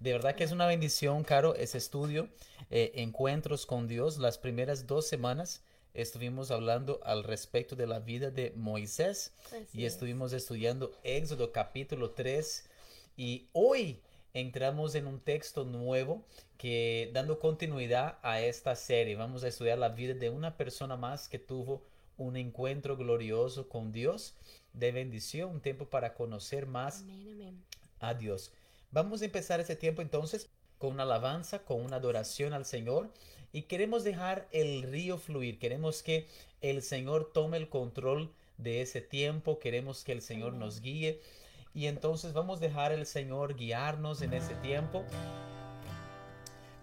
De verdad que es una bendición, Caro, ese estudio, eh, Encuentros con Dios. Las primeras dos semanas estuvimos hablando al respecto de la vida de Moisés y estuvimos estudiando Éxodo capítulo 3 y hoy entramos en un texto nuevo que dando continuidad a esta serie vamos a estudiar la vida de una persona más que tuvo un encuentro glorioso con Dios de bendición, un tiempo para conocer más a Dios. Vamos a empezar ese tiempo entonces con una alabanza, con una adoración al Señor y queremos dejar el río fluir, queremos que el Señor tome el control de ese tiempo, queremos que el Señor nos guíe y entonces vamos a dejar el Señor guiarnos en ese tiempo.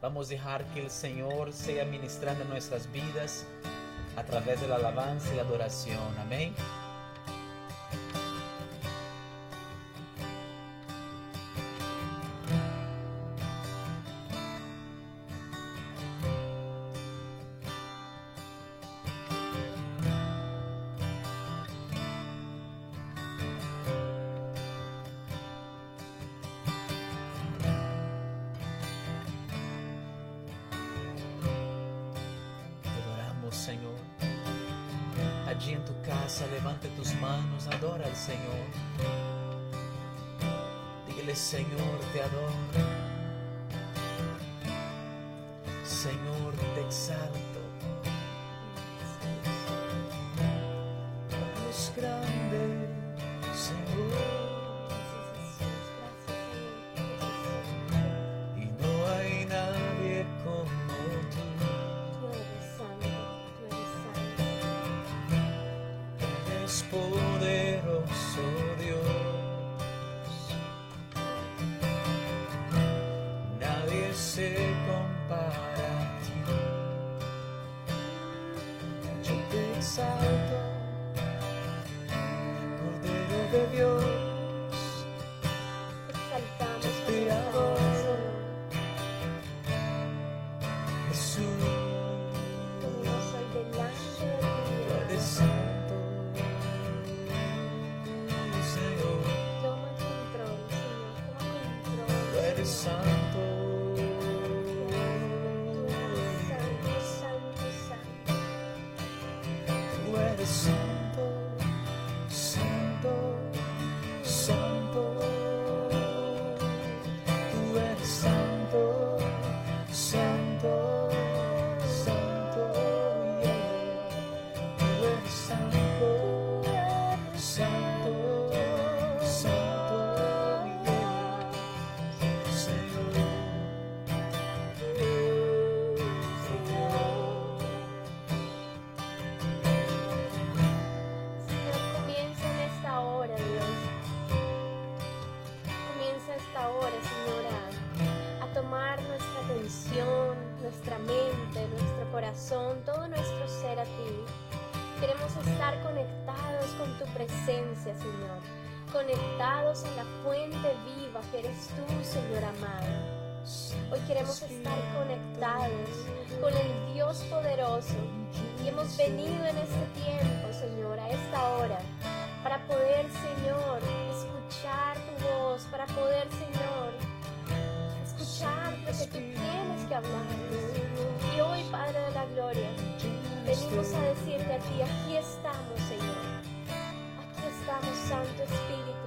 Vamos a dejar que el Señor sea ministrando nuestras vidas a través de la alabanza y adoración. Amén. Señor, te exalto. En la fuente viva que eres tú, Señor amado. Hoy queremos estar conectados con el Dios poderoso y hemos venido en este tiempo, Señor, a esta hora, para poder, Señor, escuchar tu voz, para poder, Señor, escuchar lo que tú tienes que hablar. Y hoy, Padre de la Gloria, venimos a decirte a ti, aquí estamos, Señor estamos, Santo Espíritu.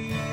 Ahí en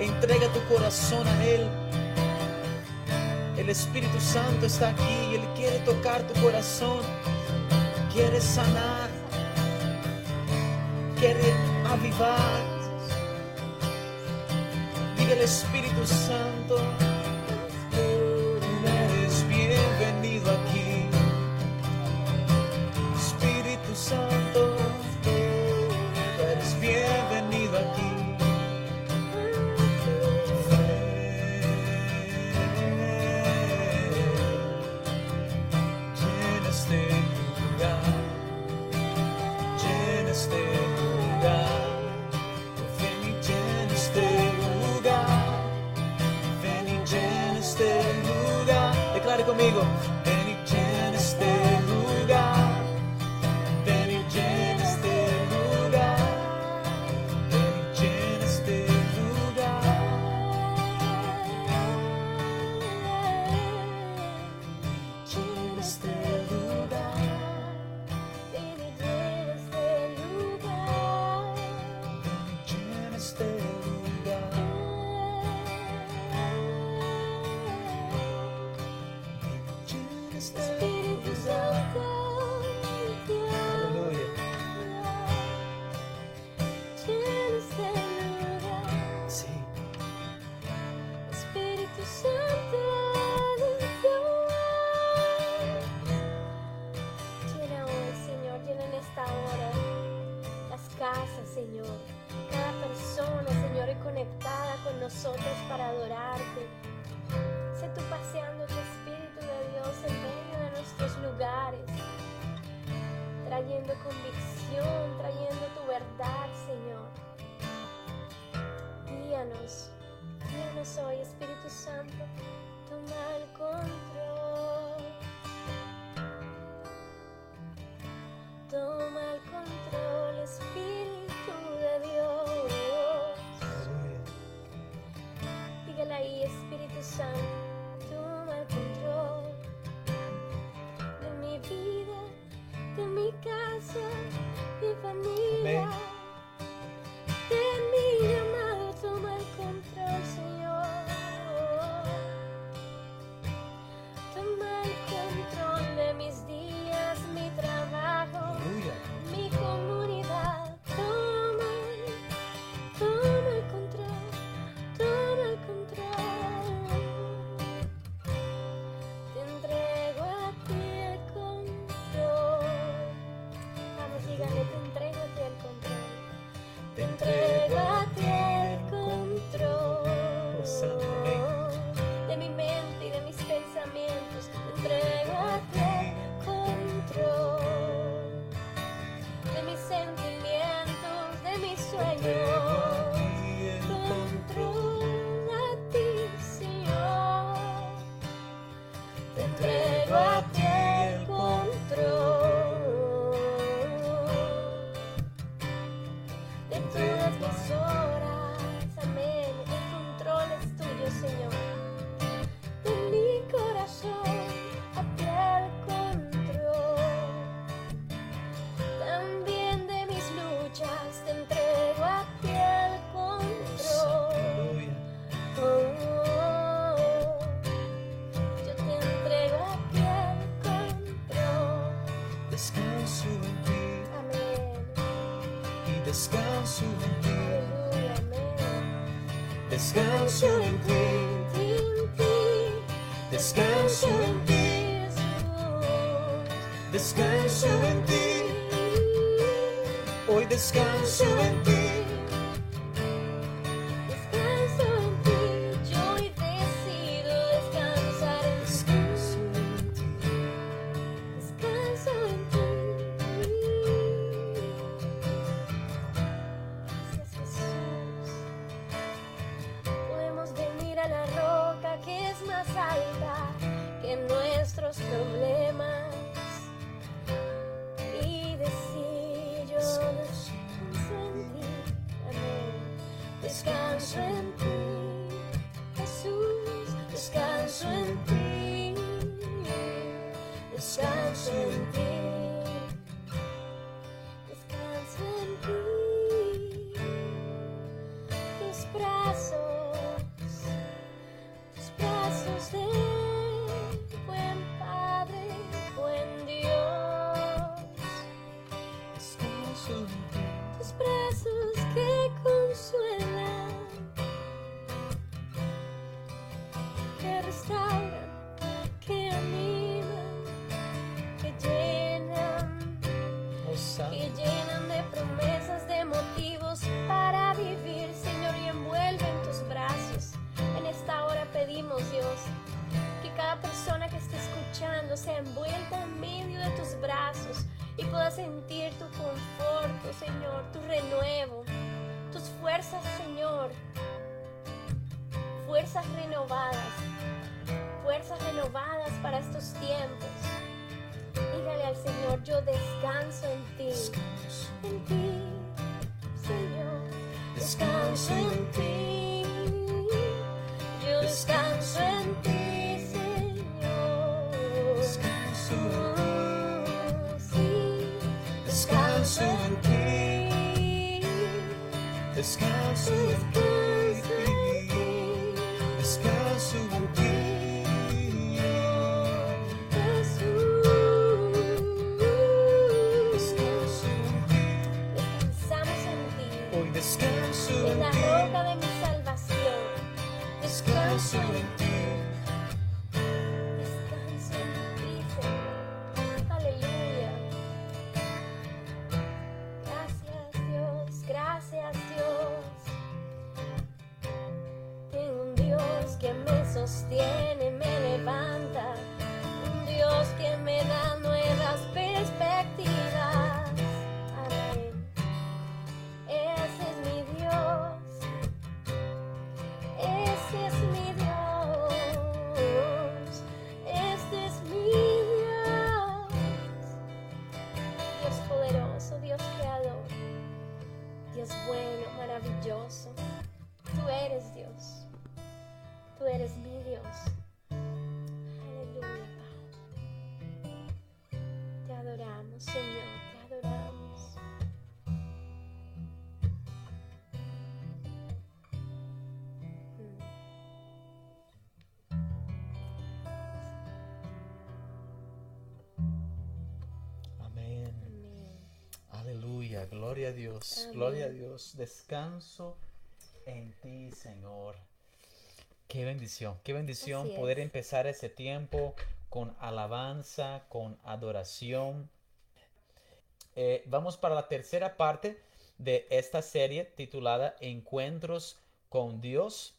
Entrega tu corazón a Él. El Espíritu Santo está aquí Él quiere tocar tu corazón. Quiere sanar. Quiere avivar. Diga el Espíritu Santo. conmigo. nosotros para adorarte. Sé tú paseando tu Espíritu de Dios en medio de nuestros lugares, trayendo convicción, trayendo tu verdad, Señor. Guíanos, guíanos hoy, Espíritu Santo. Yo descanso en ti, en ti, me sostiene, Gloria a Dios. Amén. Gloria a Dios. Descanso en ti, Señor. Qué bendición. Qué bendición Así poder es. empezar ese tiempo con alabanza, con adoración. Eh, vamos para la tercera parte de esta serie titulada Encuentros con Dios.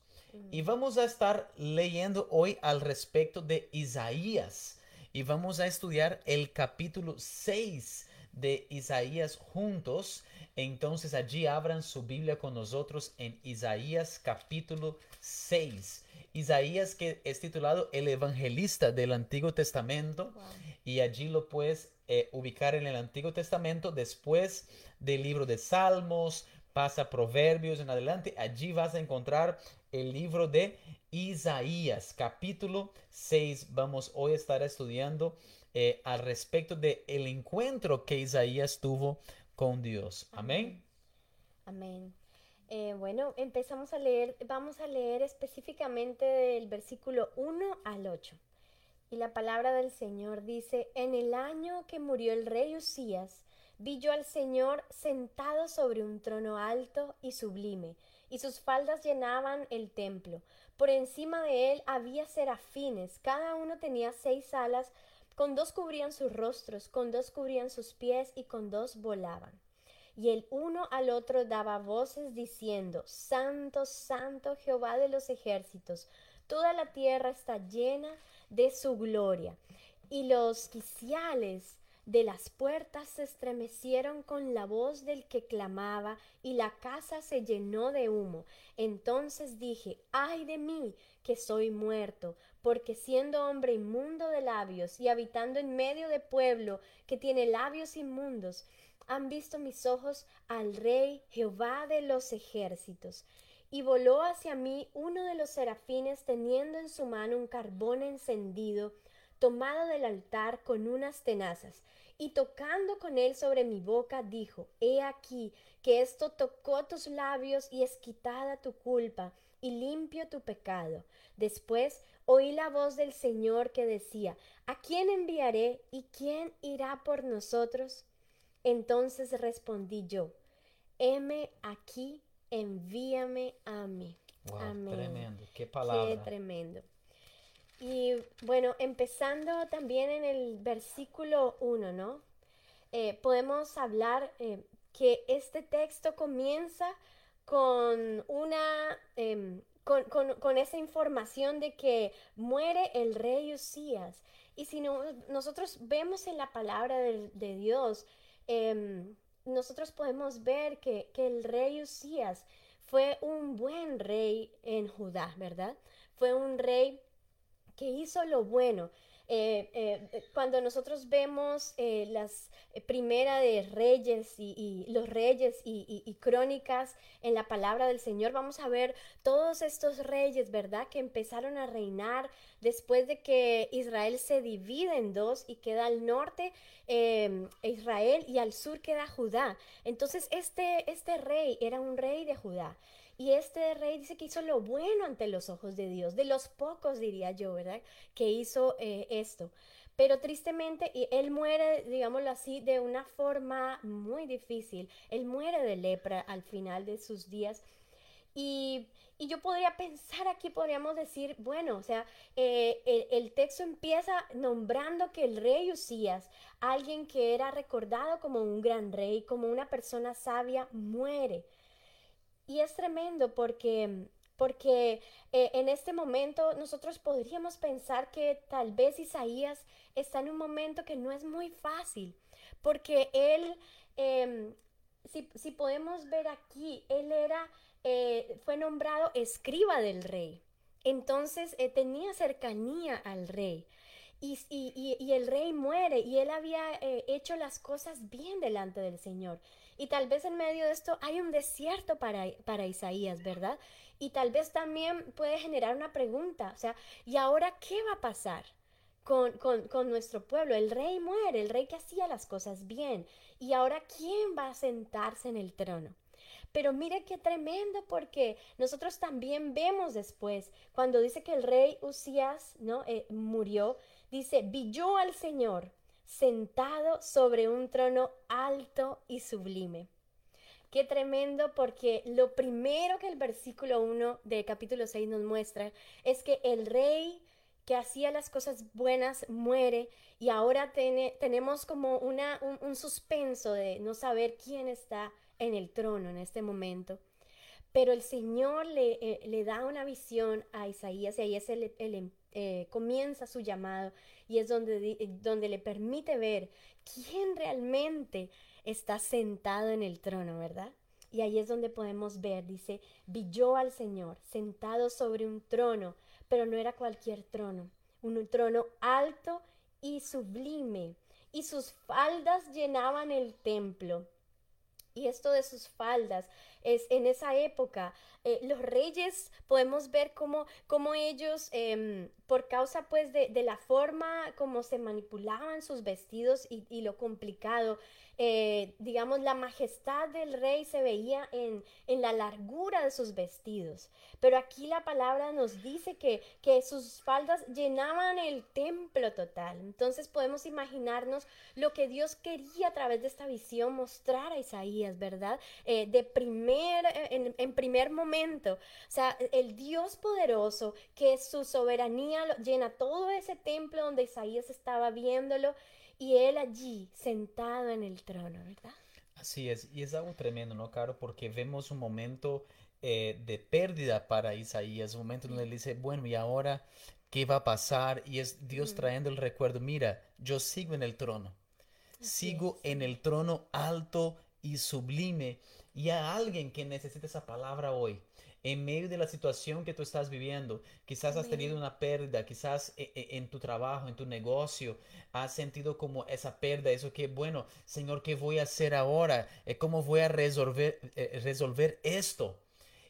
Y vamos a estar leyendo hoy al respecto de Isaías. Y vamos a estudiar el capítulo 6 de Isaías juntos. Entonces allí abran su Biblia con nosotros en Isaías capítulo 6. Isaías que es titulado el evangelista del Antiguo Testamento Wow. y allí lo puedes eh, ubicar en el Antiguo Testamento después del libro de Salmos, pasa Proverbios en adelante, allí vas a encontrar el libro de Isaías, capítulo 6. Vamos hoy a estar estudiando eh, al respecto de el encuentro que Isaías tuvo con Dios. Amén. Amén. Eh, bueno, empezamos a leer, vamos a leer específicamente del versículo 1 al 8. Y la palabra del Señor dice, en el año que murió el rey Usías, vi yo al Señor sentado sobre un trono alto y sublime, y sus faldas llenaban el templo. Por encima de él había serafines, cada uno tenía seis alas, con dos cubrían sus rostros, con dos cubrían sus pies y con dos volaban. Y el uno al otro daba voces diciendo, Santo, Santo Jehová de los ejércitos, toda la tierra está llena de su gloria. Y los quiciales de las puertas se estremecieron con la voz del que clamaba, y la casa se llenó de humo. Entonces dije, ay de mí, que soy muerto, porque siendo hombre inmundo de labios y habitando en medio de pueblo que tiene labios inmundos, han visto mis ojos al Rey Jehová de los ejércitos. Y voló hacia mí uno de los serafines teniendo en su mano un carbón encendido, tomado del altar con unas tenazas, y tocando con él sobre mi boca, dijo, He aquí que esto tocó tus labios y es quitada tu culpa y limpio tu pecado. Después oí la voz del Señor que decía, ¿A quién enviaré y quién irá por nosotros? Entonces respondí yo, heme aquí, envíame a mí. Amén. Tremendo, qué palabra. Qué tremendo. Y bueno, empezando también en el versículo 1, ¿no? Eh, podemos hablar eh, que este texto comienza con una, em, con, esa información de que muere el rey Usías. Y si no, nosotros vemos en la palabra de, Dios, em, nosotros podemos ver que, que el rey Usías fue un buen rey en Judá, ¿verdad? Fue un rey que hizo lo bueno. Eh, eh, cuando nosotros vemos eh, las primeras de reyes y, los reyes y, crónicas en la palabra del Señor, vamos a ver todos estos reyes, ¿verdad? Que empezaron a reinar después de que Israel se divide en dos y queda al norte Israel y al sur queda Judá. Entonces este, este rey era un rey de Judá. Y este rey dice que hizo lo bueno ante los ojos de Dios, de los pocos diría yo, ¿verdad? Que hizo eh, esto. Pero tristemente él muere, digámoslo así, de una forma muy difícil. Él muere de lepra al final de sus días. Y, yo podría pensar aquí, podríamos decir, bueno, o sea, eh, el, el, texto empieza nombrando que el rey Usías, alguien que era recordado como un gran rey, como una persona sabia, muere. Y es tremendo porque, porque eh, en este momento nosotros podríamos pensar que tal vez Isaías está en un momento que no es muy fácil, porque él, em, si, podemos ver aquí, él era, eh, fue nombrado escriba del rey. Entonces eh, tenía cercanía al rey. Y, y, y, el rey muere y él había hecho las cosas bien delante del Señor. Y tal vez en medio de esto hay un desierto para, para Isaías, ¿verdad? Y tal vez también puede generar una pregunta, o sea, ¿y ahora qué va a pasar? Con, con, nuestro pueblo. El rey muere, el rey que hacía las cosas bien. ¿Y ahora quién va a sentarse en el trono? Pero mire qué tremendo porque nosotros también vemos después, cuando dice que el rey Usías ¿no? Eh, murió, dice, vi yo al Señor sentado sobre un trono alto y sublime. Qué tremendo porque lo primero que el versículo 1 del capítulo 6 nos muestra es que el rey que hacía las cosas buenas muere y ahora tenemos como una, un, suspenso de no saber quién está en el trono en este momento. Pero el Señor le, eh, le da una visión a Isaías y ahí es el, el, eh, comienza su llamado y es donde, eh, donde le permite ver quién realmente está sentado en el trono, ¿verdad? Y ahí es donde podemos ver, dice, vi yo al Señor sentado sobre un trono, pero no era cualquier trono, un trono alto y sublime, y sus faldas llenaban el templo. Y esto de sus faldas, es en esa época, eh, los reyes podemos ver cómo, cómo ellos, em, por causa pues de, de, la forma como se manipulaban sus vestidos y, y lo complicado, eh, digamos, la majestad del rey se veía en, en, la largura de sus vestidos. Pero aquí la palabra nos dice que, que sus faldas llenaban el templo total. Entonces podemos imaginarnos lo que Dios quería a través de esta visión mostrar a Isaías, ¿verdad? Eh, de primer, eh, en, en, primer momento. O sea, el Dios poderoso que su soberanía llena todo ese templo donde Isaías estaba viéndolo y él allí sentado en el trono, ¿verdad? Así es, y es algo tremendo, ¿no, Caro? Porque vemos un momento eh, de pérdida para Isaías, un momento donde él dice, bueno, ¿y ahora qué va a pasar? Y es Dios trayendo el recuerdo, mira, yo sigo en el trono, sigo en el trono alto y sublime, y a alguien que necesita esa palabra hoy, en medio de la situación que tú estás viviendo. Quizás has tenido una pérdida, quizás eh, eh, en, tu trabajo, en tu negocio, has sentido como esa pérdida, eso que, bueno, Señor, ¿qué voy a hacer ahora? Eh, ¿Cómo voy a resolver, resolver esto?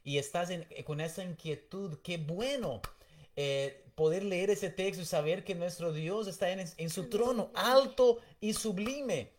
Y estás con esa inquietud, qué bueno. poder leer ese texto y saber que nuestro Dios está en, en su trono alto y sublime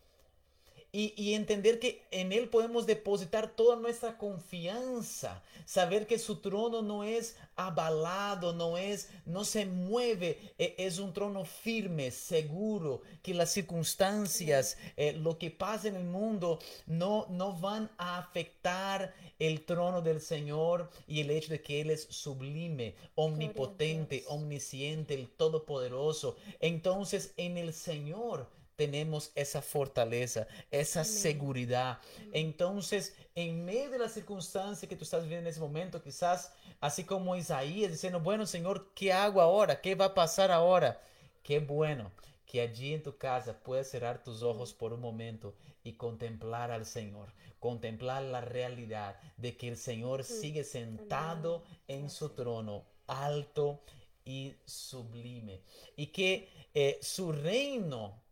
y, entender que en Él podemos depositar toda nuestra confianza, saber que su trono no es abalado, no es, no se mueve, e, es un trono firme, seguro, que las circunstancias, eh, lo que pasa en el mundo, no, no van a afectar el trono del Señor y el hecho de que Él es sublime, omnipotente, omnisciente, el todopoderoso. Entonces en el Señor tenemos esa fortaleza, esa seguridad. Entonces, en medio de la circunstancia que tú estás viviendo en ese momento, quizás así como Isaías diciendo, bueno, Señor, ¿qué hago ahora? ¿Qué va a pasar ahora? Qué bueno que allí en tu casa puedas cerrar tus ojos por un momento y contemplar al Señor, contemplar la realidad de que el Señor sigue sentado en su trono, alto y sublime, y que eh, su reino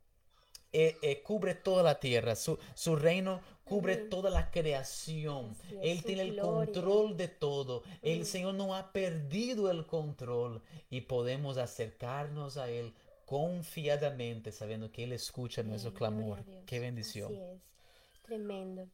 eh, eh, cubre toda la tierra, su, su reino cubre toda la creación. Él tiene el control de todo. El Señor no ha perdido el control y podemos acercarnos a Él confiadamente, sabiendo que Él escucha nuestro clamor. Qué bendición. Así es. Tremendo.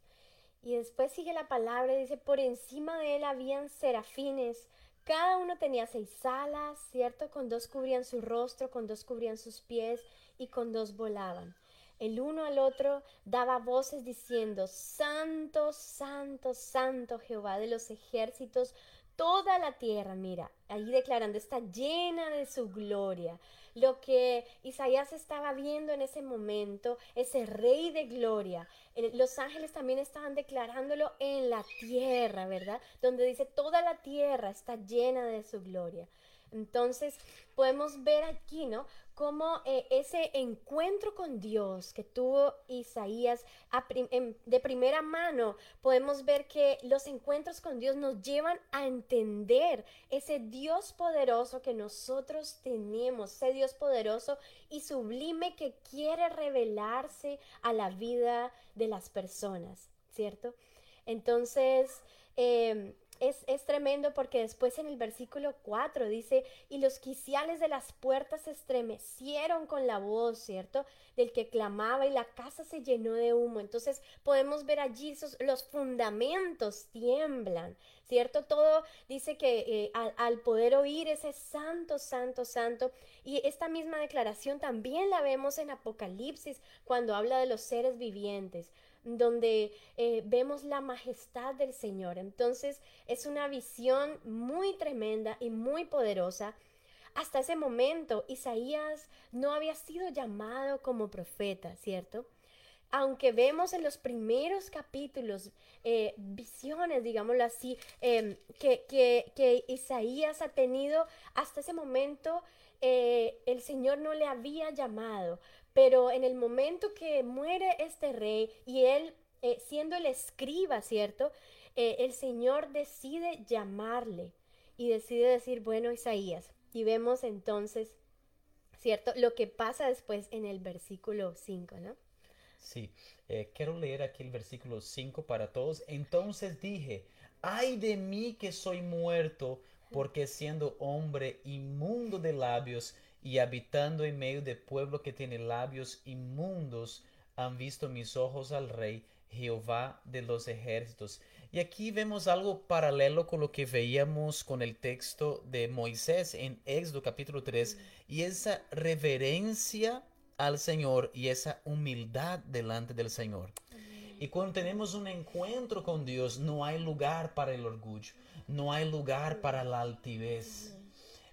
Y después sigue la palabra, dice, por encima de Él habían serafines. Cada uno tenía seis alas, ¿cierto? Con dos cubrían su rostro, con dos cubrían sus pies y con dos volaban el uno al otro daba voces diciendo, Santo, Santo, Santo Jehová de los ejércitos, toda la tierra, mira, ahí declarando, está llena de su gloria. Lo que Isaías estaba viendo en ese momento, ese rey de gloria, los ángeles también estaban declarándolo en la tierra, ¿verdad? Donde dice, toda la tierra está llena de su gloria. Entonces podemos ver aquí, ¿no? Cómo eh, ese encuentro con Dios que tuvo Isaías de primera mano, podemos ver que los encuentros con Dios nos llevan a entender ese Dios poderoso que nosotros tenemos, ese Dios poderoso y sublime que quiere revelarse a la vida de las personas, ¿cierto? Entonces, eh, es, es, tremendo porque después en el versículo 4 dice, y los quiciales de las puertas se estremecieron con la voz, ¿cierto? Del que clamaba y la casa se llenó de humo. Entonces podemos ver allí esos, los fundamentos tiemblan, ¿cierto? Todo dice que eh, al, al poder oír ese santo, santo, santo. Y esta misma declaración también la vemos en Apocalipsis cuando habla de los seres vivientes donde eh, vemos la majestad del Señor. Entonces es una visión muy tremenda y muy poderosa. Hasta ese momento Isaías no había sido llamado como profeta, ¿cierto? Aunque vemos en los primeros capítulos eh, visiones, digámoslo así, em, que, que, Isaías ha tenido, hasta ese momento eh, el Señor no le había llamado, pero en el momento que muere este rey y él, eh, siendo el escriba, ¿cierto? Eh, el Señor decide llamarle y decide decir, bueno, Isaías. Y vemos entonces, ¿cierto? Lo que pasa después en el versículo 5, ¿no? Sí, eh, quiero leer aquí el versículo 5 para todos. Entonces dije, ay de mí que soy muerto, porque siendo hombre inmundo de labios y habitando en medio de pueblo que tiene labios inmundos, han visto mis ojos al rey Jehová de los ejércitos. Y aquí vemos algo paralelo con lo que veíamos con el texto de Moisés en Éxodo capítulo 3 y esa reverencia al Señor y esa humildad delante del Señor. Y cuando tenemos un encuentro con Dios, no hay lugar para el orgullo, no hay lugar para la altivez.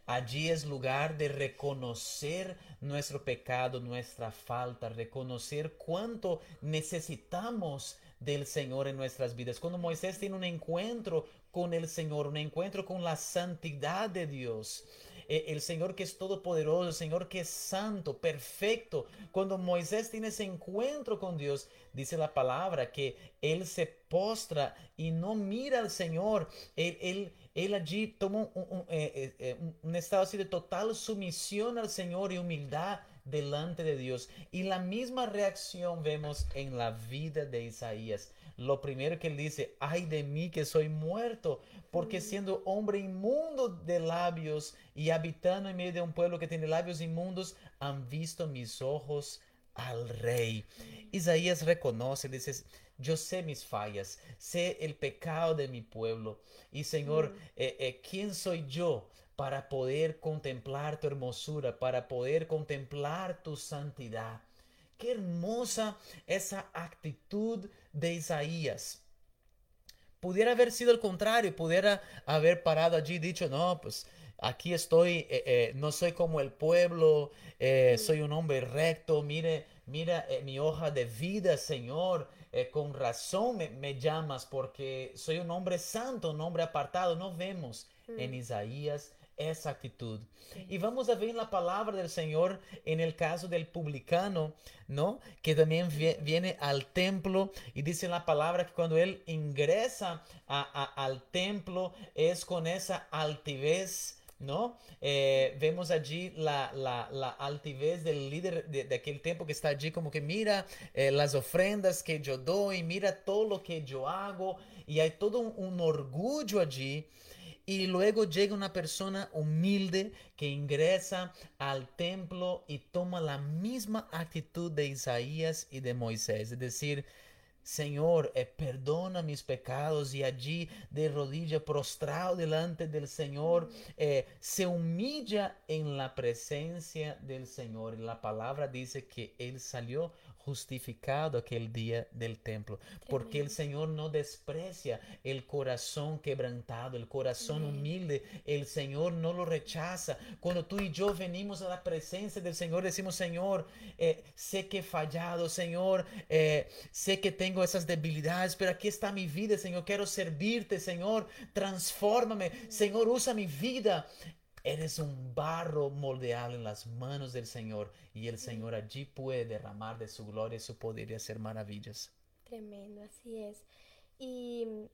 Allí es lugar de reconocer nuestro pecado, nuestra falta, reconocer cuánto necesitamos del Señor en nuestras vidas. Cuando Moisés tiene un encuentro con el Señor, un encuentro con la santidad de Dios, eh, el Señor que es todopoderoso, el Señor que es santo, perfecto. Cuando Moisés tiene ese encuentro con Dios, dice la palabra que él se postra y no mira al Señor. Él, allí toma un, eh, eh, un estado así de total sumisión al Señor y humildad delante de Dios. Y la misma reacción vemos en la vida de Isaías. Lo primero que él dice, ay de mí que soy muerto, porque siendo hombre inmundo de labios y habitando en medio de un pueblo que tiene labios inmundos, han visto mis ojos al rey. Isaías reconoce, dice, yo sé mis fallas, sé el pecado de mi pueblo. Y Señor, eh, eh, ¿quién soy yo para poder contemplar tu hermosura, para poder contemplar tu santidad? Qué hermosa esa actitud de Isaías. Pudiera haber sido el contrario, pudiera haber parado allí y dicho, no, pues aquí estoy, eh, eh, no soy como el pueblo, eh, soy un hombre recto, mire, mira mi hoja de vida, Señor, con razón me, llamas porque soy un hombre santo, un hombre apartado. No vemos en mm. Isaías esa actitud. Y vamos a ver la palabra del Señor en el caso del publicano, ¿no? Que también viene al templo y dice la palabra que cuando él ingresa al templo es con esa altivez. ¿No? Eh, vemos allí la, altivez del líder de, aquel tiempo que está allí como que mira eh, las ofrendas que yo doy, mira todo lo que yo hago y hay todo un orgullo allí. Y luego llega una persona humilde que ingresa al templo y toma la misma actitud de Isaías y de Moisés, es decir, Señor, eh, perdona mis pecados y allí de rodilla prostrado delante del Señor, eh, se humilla en la presencia del Señor. Y la palabra dice que Él salió justificado aquel día del templo, porque el Señor no desprecia el corazón quebrantado, el corazón humilde, el Señor no lo rechaza. Cuando tú y yo venimos a la presencia del Señor, decimos, Señor, eh, sé que he fallado, Señor, eh, sé que tengo esas debilidades, pero aquí está mi vida, Señor, quiero servirte, Señor, transfórmame, Señor, usa mi vida. Eres un barro moldeable en las manos del Señor y el Señor allí puede derramar de su gloria y su poder y hacer maravillas. Tremendo, así es. Y,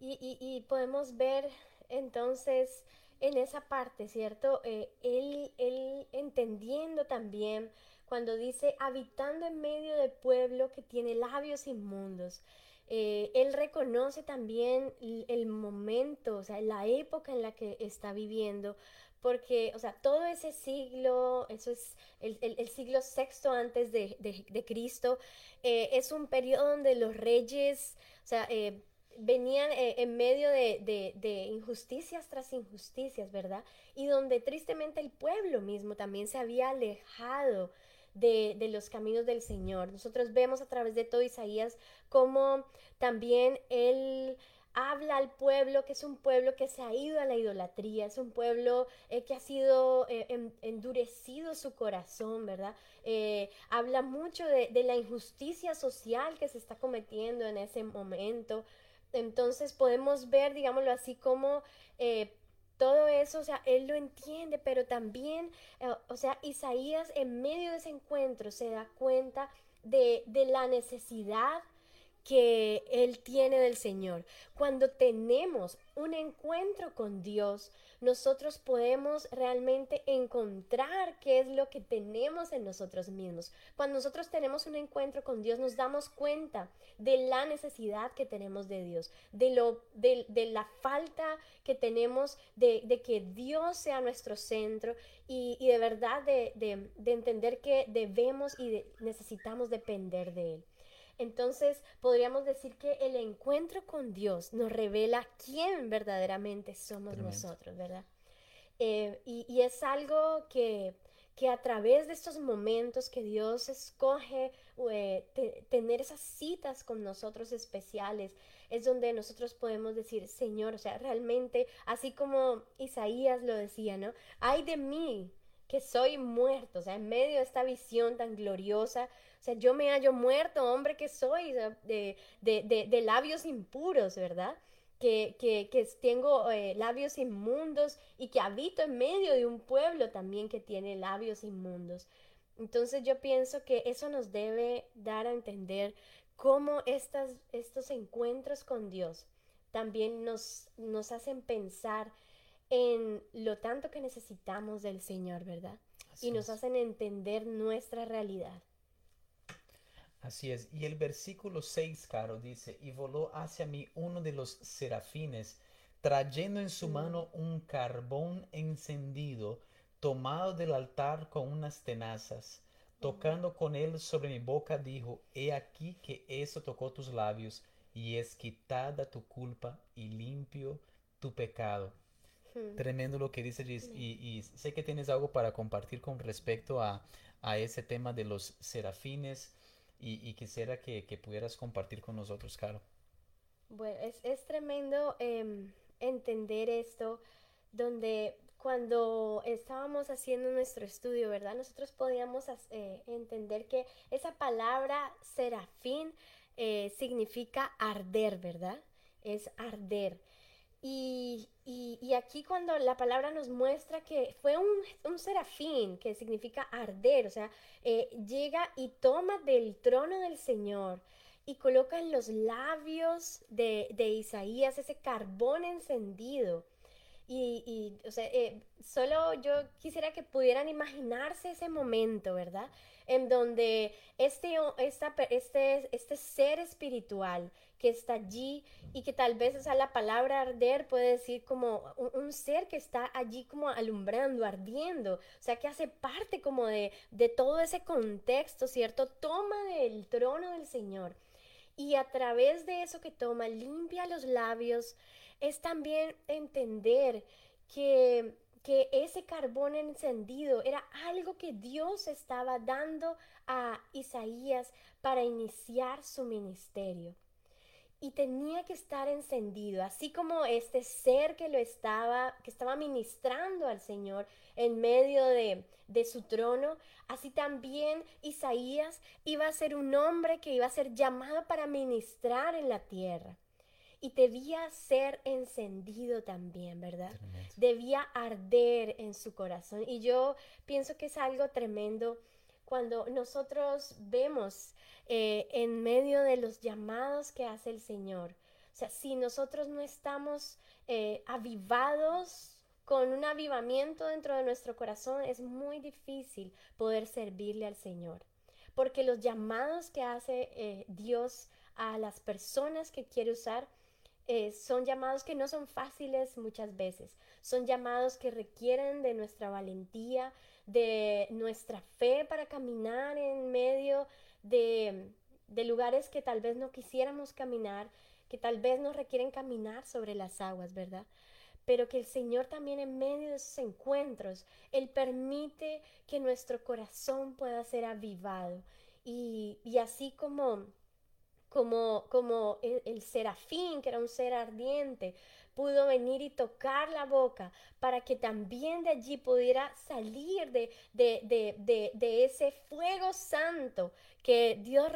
y, podemos ver entonces en esa parte, ¿cierto? Eh, él, él entendiendo también cuando dice, habitando en medio del pueblo que tiene labios inmundos. Eh, él reconoce también el momento, o sea, la época en la que está viviendo, porque, o sea, todo ese siglo, eso es el, siglo sexto antes de, Cristo, eh, es un periodo donde los reyes, o sea, eh, venían eh, en medio de, injusticias tras injusticias, ¿verdad? Y donde tristemente el pueblo mismo también se había alejado de, de, los caminos del Señor. Nosotros vemos a través de todo Isaías cómo también él habla al pueblo que es un pueblo que se ha ido a la idolatría, es un pueblo eh, que ha sido eh, endurecido su corazón, ¿verdad? Eh, habla mucho de, la injusticia social que se está cometiendo en ese momento. Entonces podemos ver, digámoslo así, como todo eso, o sea, él lo entiende, pero también, o sea, Isaías en medio de ese encuentro se da cuenta de, de la necesidad que Él tiene del Señor. Cuando tenemos un encuentro con Dios, nosotros podemos realmente encontrar qué es lo que tenemos en nosotros mismos. Cuando nosotros tenemos un encuentro con Dios, nos damos cuenta de la necesidad que tenemos de Dios, de, lo, de, la falta que tenemos de, que Dios sea nuestro centro y, de verdad de, de entender que debemos y necesitamos depender de Él. Entonces podríamos decir que el encuentro con Dios nos revela quién verdaderamente somos nosotros, ¿verdad? Eh, y, es algo que, que, a través de estos momentos que Dios escoge eh, tener esas citas con nosotros especiales, es donde nosotros podemos decir, Señor, o sea, realmente, así como Isaías lo decía, ¿no? Ay de mí, que soy muerto, o sea, en medio de esta visión tan gloriosa, sea, yo me hallo muerto, hombre que soy, de, de, de, labios impuros, ¿verdad? Que, que, que tengo eh, labios inmundos y que habito en medio de un pueblo también que tiene labios inmundos. Entonces yo pienso que eso nos debe dar a entender cómo estas, estos encuentros con Dios también nos, nos hacen pensar en lo tanto que necesitamos del Señor, ¿verdad? y nos hacen entender nuestra realidad. Así es. Y el versículo 6, Caro, dice, y voló hacia mí uno de los serafines, trayendo en su mm. mano un carbón encendido, tomado del altar con unas tenazas. Tocando con él sobre mi boca, dijo, he aquí que eso tocó tus labios, y es quitada tu culpa y limpio tu pecado. Hmm. Tremendo lo que dice Liz. Y, sé que tienes algo para compartir con respecto a, a ese tema de los serafines y, quisiera que, pudieras compartir con nosotros, Caro. Bueno, es, tremendo em, entender esto, donde cuando estábamos haciendo nuestro estudio, ¿verdad? Nosotros podíamos eh, entender que esa palabra serafín eh, significa arder, ¿verdad? Es arder. Y, aquí cuando la palabra nos muestra que fue un, serafín, que significa arder, o sea, eh, llega y toma del trono del Señor y coloca en los labios de, Isaías ese carbón encendido. Y, o sea, eh, solo yo quisiera que pudieran imaginarse ese momento, ¿verdad? En donde este, esta, este, este ser espiritual que está allí y que tal vez, o sea, la palabra arder puede decir como un, ser que está allí como alumbrando, ardiendo, o sea, que hace parte como de, de todo ese contexto, ¿cierto? Toma del trono del Señor y a través de eso que toma, limpia los labios, es también entender que que ese carbón encendido era algo que Dios estaba dando a Isaías para iniciar su ministerio y tenía que estar encendido, así como este ser que lo estaba, que estaba ministrando al Señor en medio de, de su trono, así también Isaías iba a ser un hombre que iba a ser llamado para ministrar en la tierra. Y debía ser encendido también, ¿verdad? Debía arder en su corazón. Y yo pienso que es algo tremendo cuando nosotros vemos eh, en medio de los llamados que hace el Señor. O sea, si nosotros no estamos eh, avivados con un avivamiento dentro de nuestro corazón, es muy difícil poder servirle al Señor. Porque los llamados que hace eh, Dios a las personas que quiere usar son llamados que no son fáciles muchas veces. Son llamados que requieren de nuestra valentía, de nuestra fe para caminar en medio de, lugares que tal vez no quisiéramos caminar, que tal vez nos requieren caminar sobre las aguas, ¿verdad? Pero que el Señor también en medio de esos encuentros, Él permite que nuestro corazón pueda ser avivado. Y, así como, como, como el serafín, que era un ser ardiente, pudo venir y tocar la boca para que también de allí pudiera salir de, de, ese fuego santo que Dios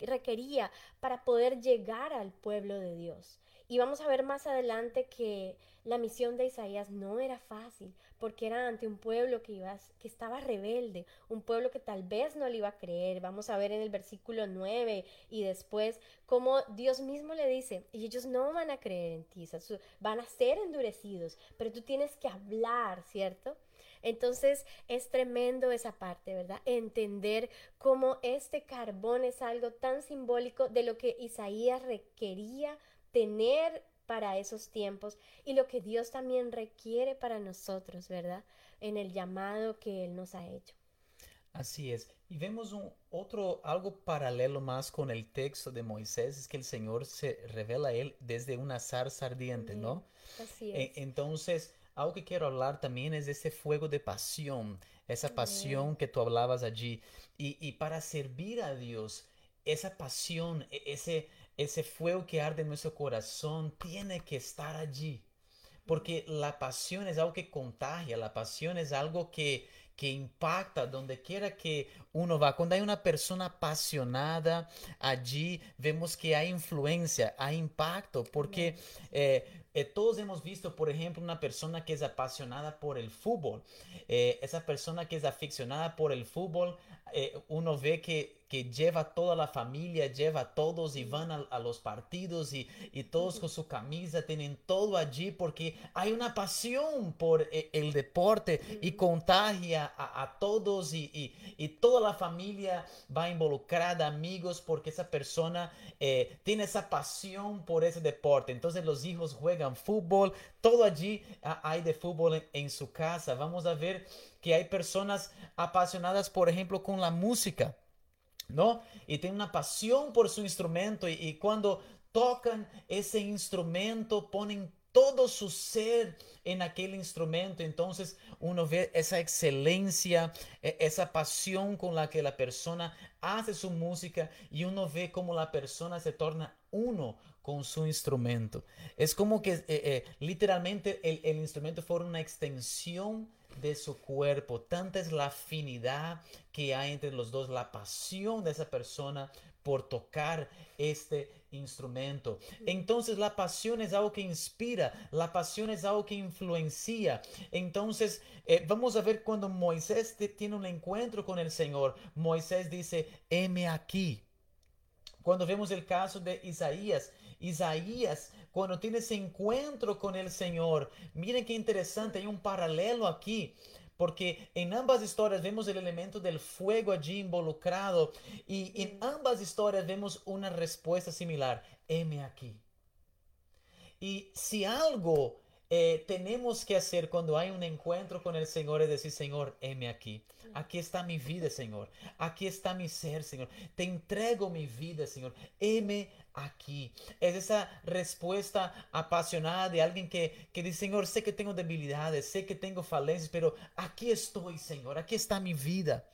requería para poder llegar al pueblo de Dios. Y vamos a ver más adelante que la misión de Isaías no era fácil, porque era ante un pueblo que, iba, que estaba rebelde, un pueblo que tal vez no le iba a creer. Vamos a ver en el versículo 9 y después cómo Dios mismo le dice, y ellos no van a creer en ti, van a ser endurecidos, pero tú tienes que hablar, ¿cierto? Entonces es tremendo esa parte, ¿verdad? Entender cómo este carbón es algo tan simbólico de lo que Isaías requería tener para esos tiempos y lo que Dios también requiere para nosotros, ¿verdad? En el llamado que Él nos ha hecho. Así es. Y vemos un otro, algo paralelo más con el texto de Moisés, es que el Señor se revela a él desde una zarza ardiente, ¿no? Así e, es. entonces, algo que quiero hablar también es de ese fuego de pasión, esa pasión que tú hablabas allí. Y, y para servir a Dios, esa pasión, e, ese, ese fuego que arde en nuestro corazón tiene que estar allí. Porque la pasión es algo que contagia, la pasión es algo que, que impacta donde quiera que uno va. Cuando hay una persona apasionada allí, vemos que hay influencia, hay impacto, porque eh, eh, todos hemos visto, por ejemplo, una persona que es apasionada por el fútbol. Eh, esa persona que es aficionada por el fútbol, uno ve que que lleva toda la familia, lleva a todos y van a, los partidos y, todos con su camisa, tienen todo allí porque hay una pasión por e, el, deporte y contagia a, todos y, toda la familia va involucrada, amigos, porque esa persona eh, tiene esa pasión por ese deporte. Entonces los hijos juegan fútbol, todo allí hay de fútbol en su casa. Vamos a ver que hay personas apasionadas, por ejemplo, con la música. ¿No? Y tienen una pasión por su instrumento y, cuando tocan ese instrumento ponen todo su ser en aquel instrumento. Entonces uno ve esa excelencia, e, esa pasión con la que la persona hace su música y uno ve cómo la persona se torna uno con su instrumento. Es como que eh, eh, literalmente el, el instrumento fuera una extensión de su cuerpo. Tanta es la afinidad que hay entre los dos, la pasión de esa persona por tocar este instrumento. Entonces la pasión es algo que inspira, la pasión es algo que influencia. Entonces eh, vamos a ver cuando Moisés tiene un encuentro con el Señor, Moisés dice, heme aquí. Cuando vemos el caso de Isaías, Isaías, cuando tiene ese encuentro con el Señor, miren qué interesante, hay un paralelo aquí. Porque en ambas historias vemos el elemento del fuego allí involucrado y en ambas historias vemos una respuesta similar. Heme aquí. Y si algo eh, tenemos que hacer cuando hay un encuentro con el Señor es decir, Señor, heme aquí. Aquí está mi vida, Señor. Aquí está mi ser, Señor. Te entrego mi vida, Señor. Heme aquí. Es esa respuesta apasionada de alguien que, que dice, Señor, sé que tengo debilidades, sé que tengo falencias, pero aquí estoy, Señor, aquí está mi vida.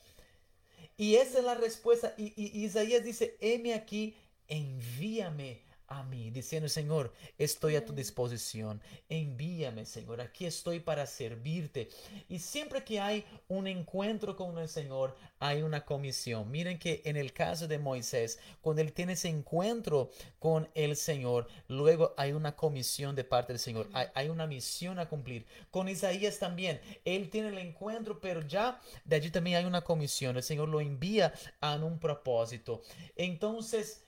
Y esa es la respuesta. Y, y Isaías dice, heme aquí, envíame a mí, diciendo, Señor, estoy a tu disposición, envíame, Señor, aquí estoy para servirte. Y siempre que hay un encuentro con el Señor, hay una comisión. Miren que en el caso de Moisés, cuando él tiene ese encuentro con el Señor, luego hay una comisión de parte del Señor, hay, una misión a cumplir. Con Isaías también, él tiene el encuentro, pero ya de allí también hay una comisión, el Señor lo envía a un propósito. Entonces,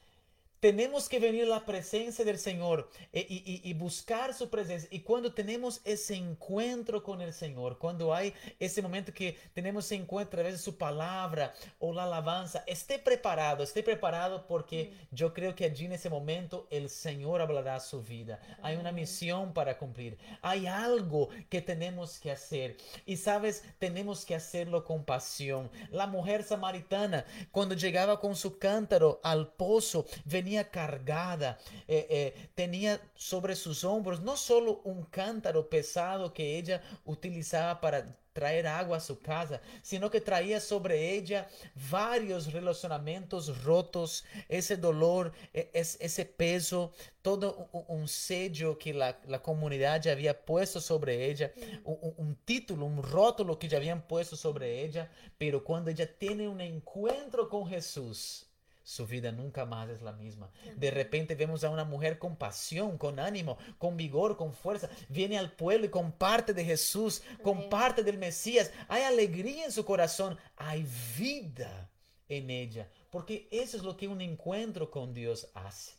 tenemos que venir a la presencia del Señor eh, y, buscar su presencia. Y cuando tenemos ese encuentro con el Señor, cuando hay ese momento que tenemos ese encuentro a través de su palabra o la alabanza, esté preparado, esté preparado porque yo creo que allí en ese momento el Señor hablará su vida. Hay una misión para cumplir. Hay algo que tenemos que hacer. Y sabes, tenemos que hacerlo con pasión. La mujer samaritana, cuando llegaba con su cántaro al pozo, venía cargada, eh, eh, tenía sobre sus hombros no solo un cántaro pesado que ella utilizaba para traer agua a su casa, sino que traía sobre ella varios relacionamientos rotos, ese dolor, e, ese peso, todo un sello que la, comunidad ya había puesto sobre ella, un, un, título, un rótulo que ya habían puesto sobre ella, pero cuando ella tiene un encuentro con Jesús, su vida nunca más es la misma. De repente vemos a una mujer con pasión, con ánimo, con vigor, con fuerza. Viene al pueblo y comparte de Jesús, comparte del Mesías. Hay alegría en su corazón, hay vida en ella. Porque eso es lo que un encuentro con Dios hace.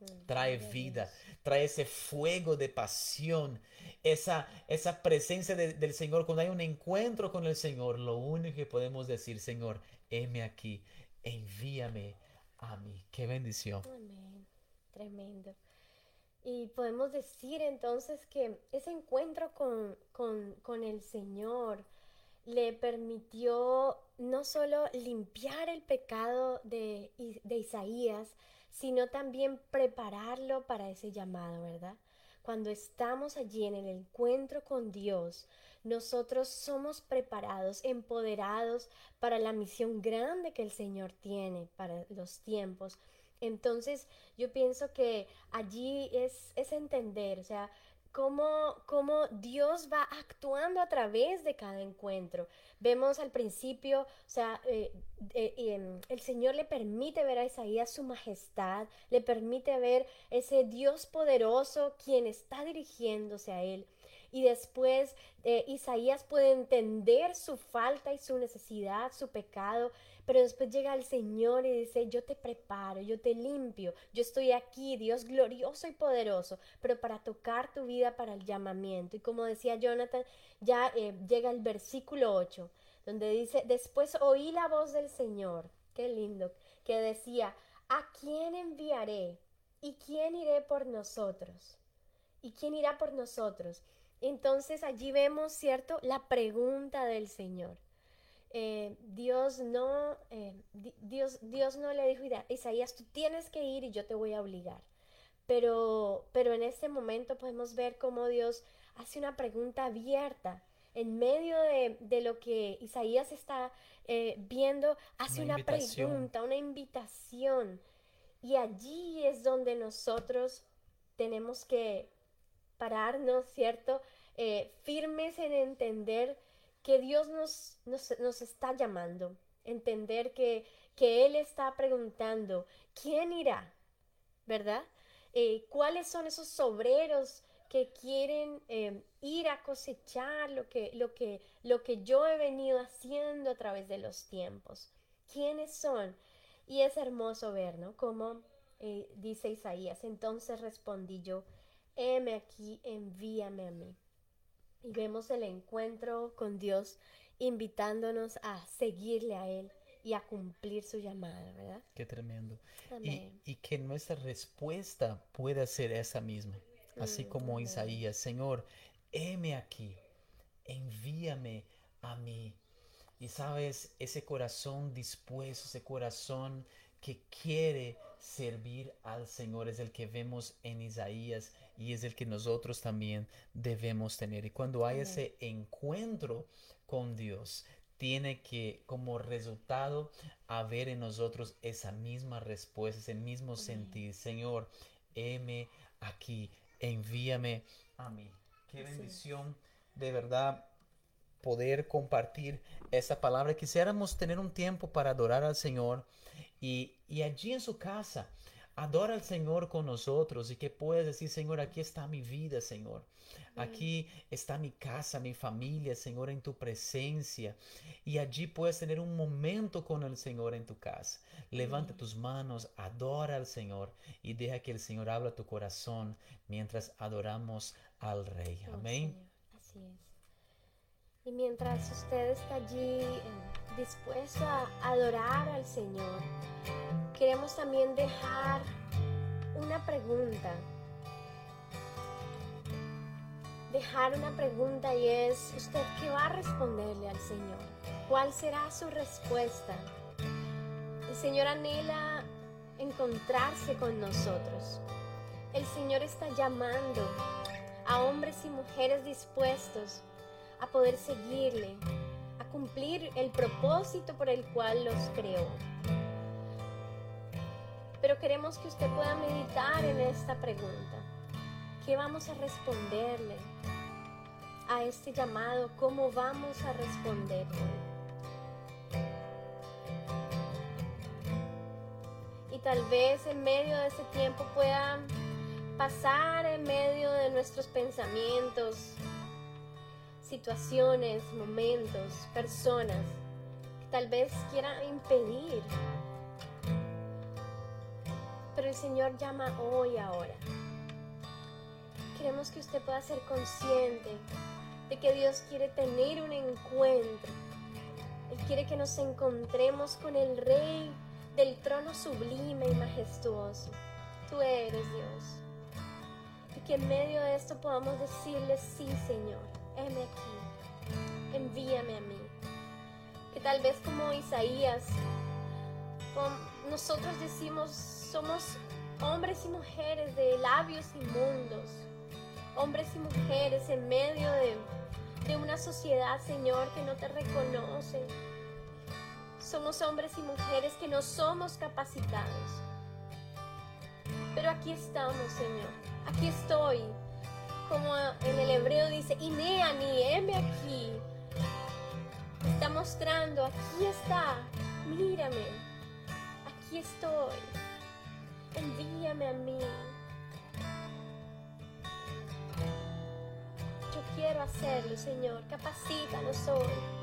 Mm, trae vida, trae ese fuego de pasión, esa, esa presencia del Señor. Cuando hay un encuentro con el Señor, lo único que podemos decir, Señor, heme aquí, envíame a mí. Qué bendición. Amén. Tremendo. Y podemos decir entonces que ese encuentro con, con el Señor le permitió no solo limpiar el pecado de, de Isaías, sino también prepararlo para ese llamado, ¿verdad? Cuando estamos allí en el encuentro con Dios, nosotros somos preparados, empoderados para la misión grande que el Señor tiene para los tiempos. Entonces yo pienso que allí es, es entender, o sea, cómo, Dios va actuando a través de cada encuentro. Vemos al principio, o sea, eh, eh, em, el Señor le permite ver a Isaías su majestad, le permite ver ese Dios poderoso quien está dirigiéndose a él. Y después eh, Isaías puede entender su falta y su necesidad, su pecado, pero después llega el Señor y dice, yo te preparo, yo te limpio, yo estoy aquí, Dios glorioso y poderoso, pero para tocar tu vida para el llamamiento. Y como decía Jonathan, ya eh, llega el versículo 8, donde dice, después oí la voz del Señor, qué lindo, que decía, ¿a quién enviaré? ¿Y quién iré por nosotros? ¿Y quién irá por nosotros? Entonces allí vemos, ¿cierto? La pregunta del Señor. Eh, Dios no, eh, Dios, Dios no le dijo a Isaías, tú tienes que ir y yo te voy a obligar. Pero, pero en este momento podemos ver cómo Dios hace una pregunta abierta. En medio de, lo que Isaías está eh, viendo, hace una, pregunta, una invitación. Y allí es donde nosotros tenemos que pararnos, ¿cierto? firmes en entender que Dios nos, nos, está llamando, entender que, que, Él está preguntando, ¿quién irá? ¿Verdad? Eh, ¿Cuáles son esos obreros que quieren eh, ir a cosechar lo que, lo, que, lo que yo he venido haciendo a través de los tiempos? ¿Quiénes son? Y es hermoso ver, ¿no? Como eh, dice Isaías, entonces respondí yo, heme aquí, envíame a mí y vemos el encuentro con Dios invitándonos a seguirle a Él y a cumplir su llamada, ¿verdad? Qué tremendo. Y, que nuestra respuesta pueda ser esa misma, así mm, como Isaías, Señor, heme aquí, envíame a mí. Y sabes, ese corazón dispuesto, ese corazón que quiere servir al Señor es el que vemos en Isaías y es el que nosotros también debemos tener. Y cuando hay ese encuentro con Dios, tiene que como resultado haber en nosotros esa misma respuesta, ese mismo sentir. Señor, heme aquí, envíame a mí. Qué bendición de verdad poder compartir esa palabra. Quisiéramos tener un tiempo para adorar al Señor y, y allí en su casa Adora al Señor con nosotros y que puedas decir, Señor, aquí está mi vida, Señor. Aquí está mi casa, mi familia, Señor, en tu presencia. Y allí puedes tener un momento con el Señor en tu casa. Levanta tus manos, adora al Señor y deja que el Señor abra tu corazón mientras adoramos al Rey. Oh, Amén. Así es. Y mientras usted está allí eh, dispuesto a adorar al Señor, queremos también dejar una pregunta. Dejar una pregunta y es, ¿usted qué va a responderle al Señor? ¿Cuál será su respuesta? El Señor anhela encontrarse con nosotros. El Señor está llamando a hombres y mujeres dispuestos a poder seguirle, a cumplir el propósito por el cual los creó pero queremos que usted pueda meditar en esta pregunta. ¿Qué vamos a responderle a este llamado? ¿Cómo vamos a responderle? tal vez en medio de ese tiempo pueda pasar en medio de nuestros pensamientos, situaciones, momentos, personas que tal vez quieran impedir. Pero el Señor llama hoy ahora. Queremos que usted pueda ser consciente de que Dios quiere tener un encuentro. Él quiere que nos encontremos con el Rey del trono sublime y majestuoso. Tú eres Dios. Y que en medio de esto podamos decirle, sí Señor, aquí, envíame a mí. Que tal vez como Isaías, nosotros decimos, somos hombres y mujeres de labios inmundos, hombres y mujeres en medio de, de una sociedad, Señor, que no te reconoce, somos hombres y mujeres que no somos capacitados. Pero aquí estamos, Señor. Aquí estoy. Como en el hebreo dice, Ineani, heme aquí. Está mostrando, aquí está. Mírame. Aquí estoy. Envíame a mí. Yo quiero hacerlo, Señor. Capacítanos hoy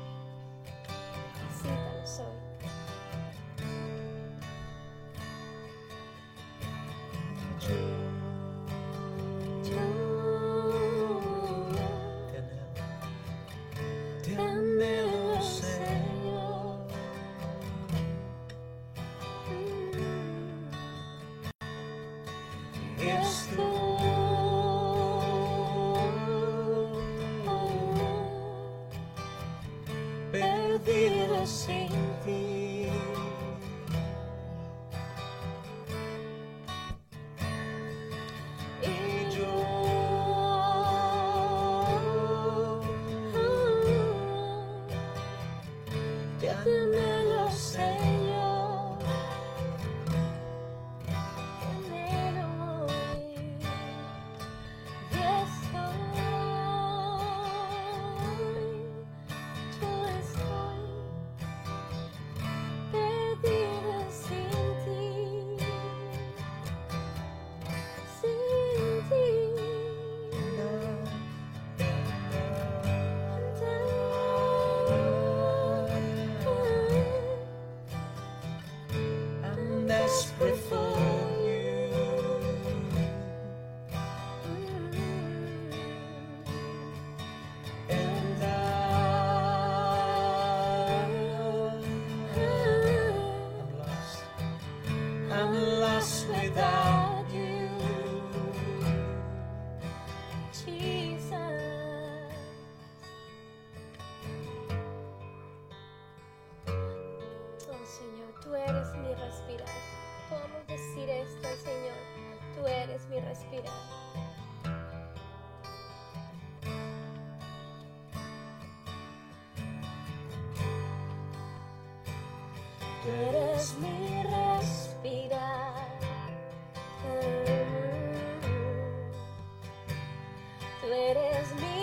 soy. eres mi respirar. Tú eres mi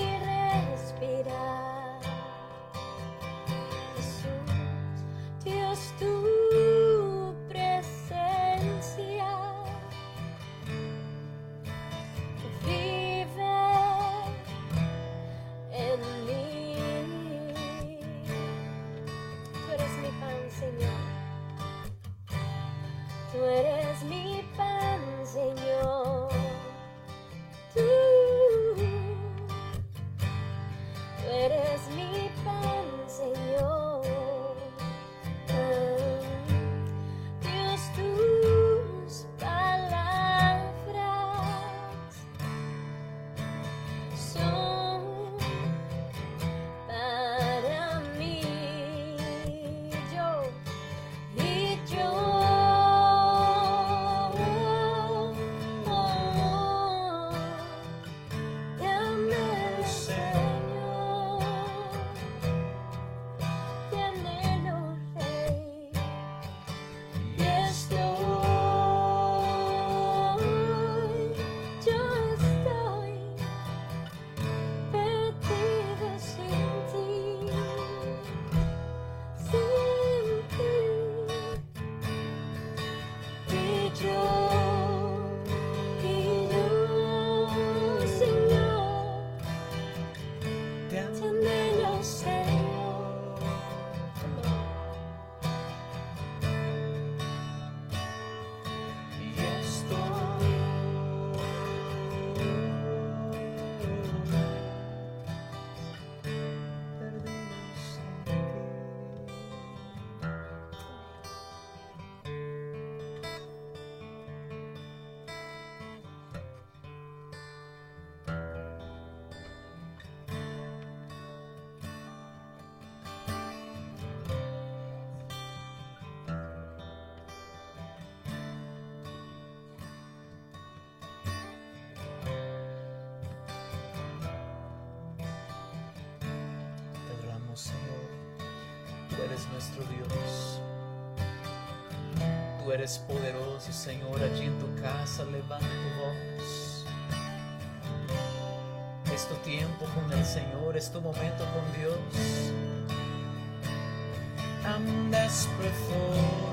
nuestro Dios. Tú eres poderoso, Señor, allí en tu casa, levanta tu voz. Es tu tiempo con el Señor, es tu momento con Dios. I'm desperate for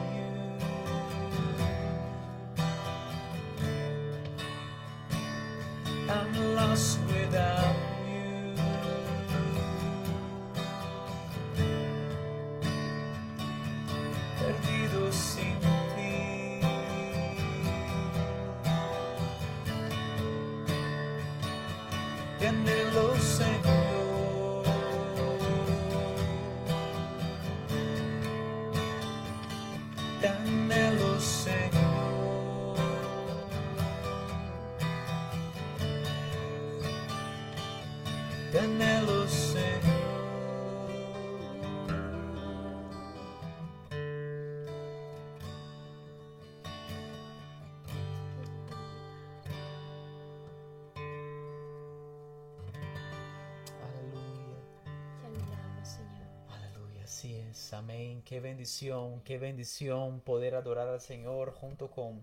Amén. Qué bendición, qué bendición poder adorar al Señor junto con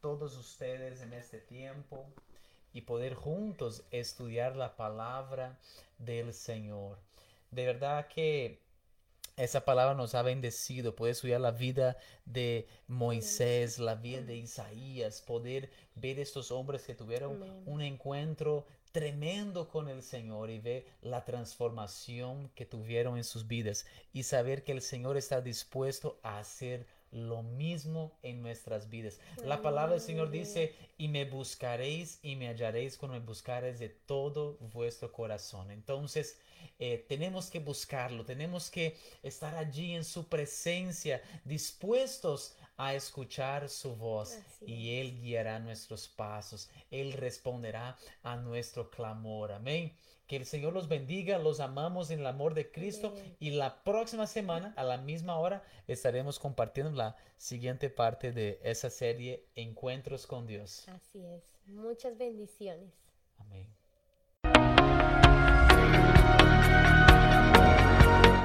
todos ustedes en este tiempo y poder juntos estudiar la palabra del Señor. De verdad que esa palabra nos ha bendecido, poder estudiar la vida de Moisés, la vida de Isaías, poder ver estos hombres que tuvieron un encuentro tremendo con el Señor y ver la transformación que tuvieron en sus vidas y saber que el Señor está dispuesto a hacer lo mismo en nuestras vidas. La palabra del Señor dice, y me buscaréis y me hallaréis cuando me buscaréis de todo vuestro corazón. Entonces, eh, tenemos que buscarlo, tenemos que estar allí en su presencia, dispuestos a escuchar su voz Así y Él guiará nuestros pasos, Él responderá a nuestro clamor. Amén. Que el Señor los bendiga, los amamos en el amor de Cristo Amén. y la próxima semana a la misma hora estaremos compartiendo la siguiente parte de esa serie Encuentros con Dios. Así es. Muchas bendiciones. Amén.